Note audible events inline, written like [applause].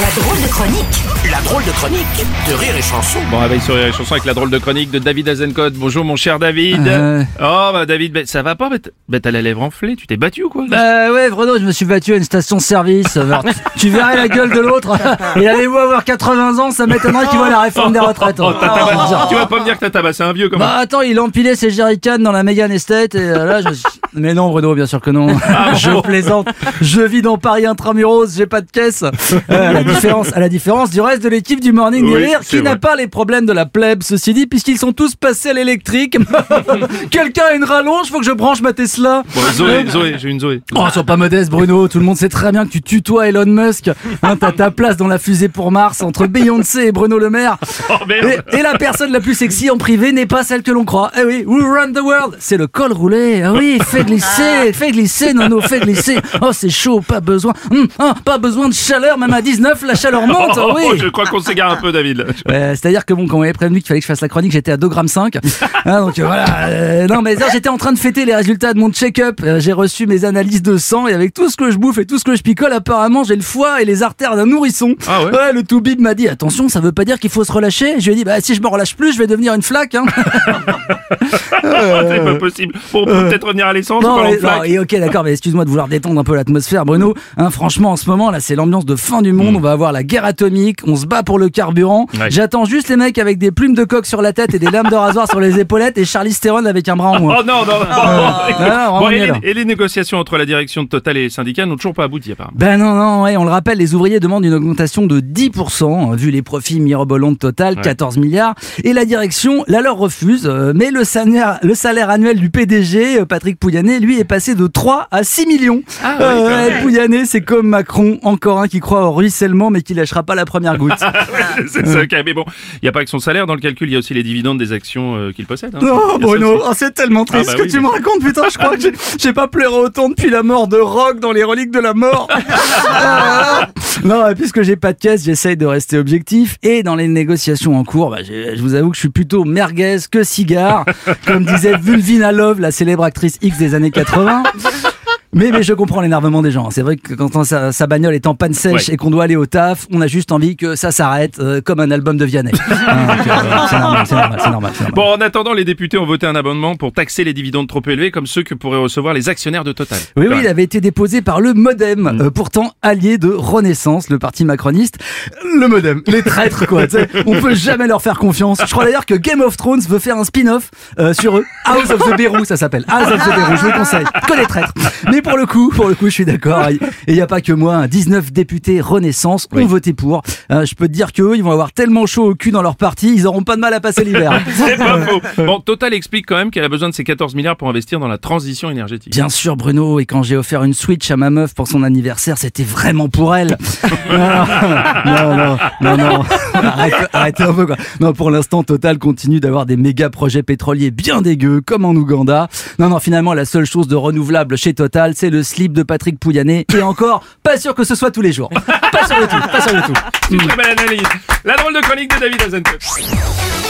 La drôle de chronique La drôle de chronique de Rire et Chanson. Bon, réveil sur les chansons avec la drôle de chronique de David Azencott. Bonjour mon cher David. Euh. Oh bah David, bah, ça va pas Bah, bah, t'as la lèvre enflée, tu t'es battu ou quoi? Bah ouais, Bruno, je me suis battu à une station-service. Alors, tu- [laughs] tu verrais la gueule de l'autre. Il avait beau avoir 80 ans, ça m'étonnerait qu'il voit la réforme des retraites. Oh, t'as Ah, tabassé- Tu vas pas me dire que t'as tabassé un vieux comme Bah attends, il empilait ses jerrycans dans la Mégane Estate et euh, là je me suis- [laughs] Mais non Bruno, bien sûr que non. Ah, [laughs] je plaisante. Je vis dans Paris intramuros, j'ai pas de caisse. Euh, la différence, à la différence du reste de l'équipe du Morning Oui, c'est qui n'a pas les problèmes de la plèbe, ceci dit, puisqu'ils sont tous passés à l'électrique. [laughs] Quelqu'un a une rallonge, faut que je branche ma Tesla. Bon, Zoé, Zoé, j'ai une Zoé. Oh, sois pas modeste, Bruno. Tout le monde sait très bien que tu tutoies Elon Musk. Hein, T'as ta place dans la fusée pour Mars entre Beyoncé et Bruno Le Maire. Oh merde Et, et la personne la plus sexy en privé n'est pas celle que l'on croit. Eh oui, who run the world C'est le col roulé. Ah oui, fais glisser, fais glisser, Nono, fais glisser. Oh, c'est chaud, pas besoin. Ah, pas besoin de chaleur, même à 19, la chaleur monte. [laughs] Oh, oui. Je crois qu'on s'égare un peu David. Ouais, C'est-à-dire que bon, quand on m'avait prévenu qu'il fallait que je fasse la chronique, j'étais à 2 grammes 5. [laughs] Hein, donc euh, voilà. euh, non, mais j'étais en train de fêter les résultats de mon check-up. Euh, j'ai reçu mes analyses de sang et avec tout ce que je bouffe et tout ce que je picole, apparemment, j'ai le foie et les artères d'un nourrisson. Ah ouais le tout bib m'a dit attention, ça veut pas dire qu'il faut se relâcher. Je lui ai dit bah si je me relâche plus, je vais devenir une flaque. Hein. [laughs] c'est pas possible. Bon, on peut peut-être revenir à l'essence Non, mais- non, et ok, d'accord, mais excuse-moi de vouloir détendre un peu l'atmosphère, Bruno. Hein, franchement, en ce moment, là, c'est l'ambiance de fin du monde. On va avoir la guerre atomique. On se bat pour le carburant. Ouais. J'attends juste les mecs avec des plumes de coq sur la tête et des lames de rasoir sur les épaulettes et Charlie Theron avec un bras en moins. Oh non, non, non. Ah, Bon, vraiment et, les, là. et les négociations entre la direction de Total et les syndicats n'ont toujours pas abouti apparemment. Ben non, non, ouais, on le rappelle, les ouvriers demandent une augmentation de 10%, hein, vu les profits mirobolants de Total, 14 milliards, et la direction la leur refuse, euh, mais le salaire, le salaire annuel du PDG, euh, Patrick Pouyanné, lui, est passé de 3 à 6 millions. Ah Euh. Pouyanné, c'est comme Macron, encore un qui croit au ruissellement, mais qui lâchera pas la première goutte. [laughs] c'est ça, ok. Mais bon, il n'y a pas que son salaire dans le calcul, il y a aussi les dividendes des actions euh, qu'il possède. hein. Non, Bruno, oh, c'est tellement triste Ah bah ce que oui, tu mais- me racontes, putain, je crois que [laughs] j'ai- pas pleuré autant depuis la mort de Rock dans les reliques de la mort. Ah. [laughs] non, puisque j'ai pas de caisse, j'essaye de rester objectif. Et dans les négociations en cours, bah, je vous avoue que je suis plutôt merguez que cigare, comme disait Vulvina Love, la célèbre actrice X des années 80. Mais, mais je comprends l'énervement des gens. C'est vrai que quand on- sa, sa bagnole est en panne sèche Ouais. et qu'on doit aller au taf, on a juste envie que ça s'arrête, euh, comme un album de Vianney. [laughs] Hein, euh, c'est normal, c'est normal, c'est normal, c'est normal. Bon, en attendant, les députés ont voté un amendement pour taxer les dividendes trop élevés comme ceux que pourraient recevoir les actionnaires de Total. Oui, oui, il avait été déposé par le Modem, euh, pourtant allié de Renaissance, le parti macroniste. Le Modem, les traîtres, quoi. On peut jamais leur faire confiance. Je crois d'ailleurs que Game of Thrones veut faire un spin-off euh, sur eux. House of the Beru, ça s'appelle. House of the Beru, je vous le conseille. Que les traîtres. Mais pour le coup, pour le coup, je suis d'accord. [laughs] Et il n'y a pas que moi. hein. 19 députés Renaissance ont Oui. voté pour. Euh, je peux te dire qu'eux, ils vont avoir tellement chaud au cul dans leur parti, ils auront pas de mal à passer l'hiver. [laughs] C'est pas faux. [laughs] Bon, Total explique quand même qu'elle a besoin de ces 14 milliards pour investir dans la transition énergétique. Bien sûr, Bruno, et quand j'ai offert une Switch à ma meuf pour son anniversaire, c'était vraiment pour elle. non, non, non, non, Arrête, arrêtez un peu, quoi. Non, pour l'instant, Total continue d'avoir des méga projets pétroliers bien dégueux, comme en Ouganda. Non, non, finalement, la seule chose de renouvelable chez Total, c'est le slip de Patrick Pouyanné. Et encore, pas sûr que ce soit tous les jours. Pas sûr du tout, pas sûr du tout. Très belle analyse. La drôle de chronique de David Azencott.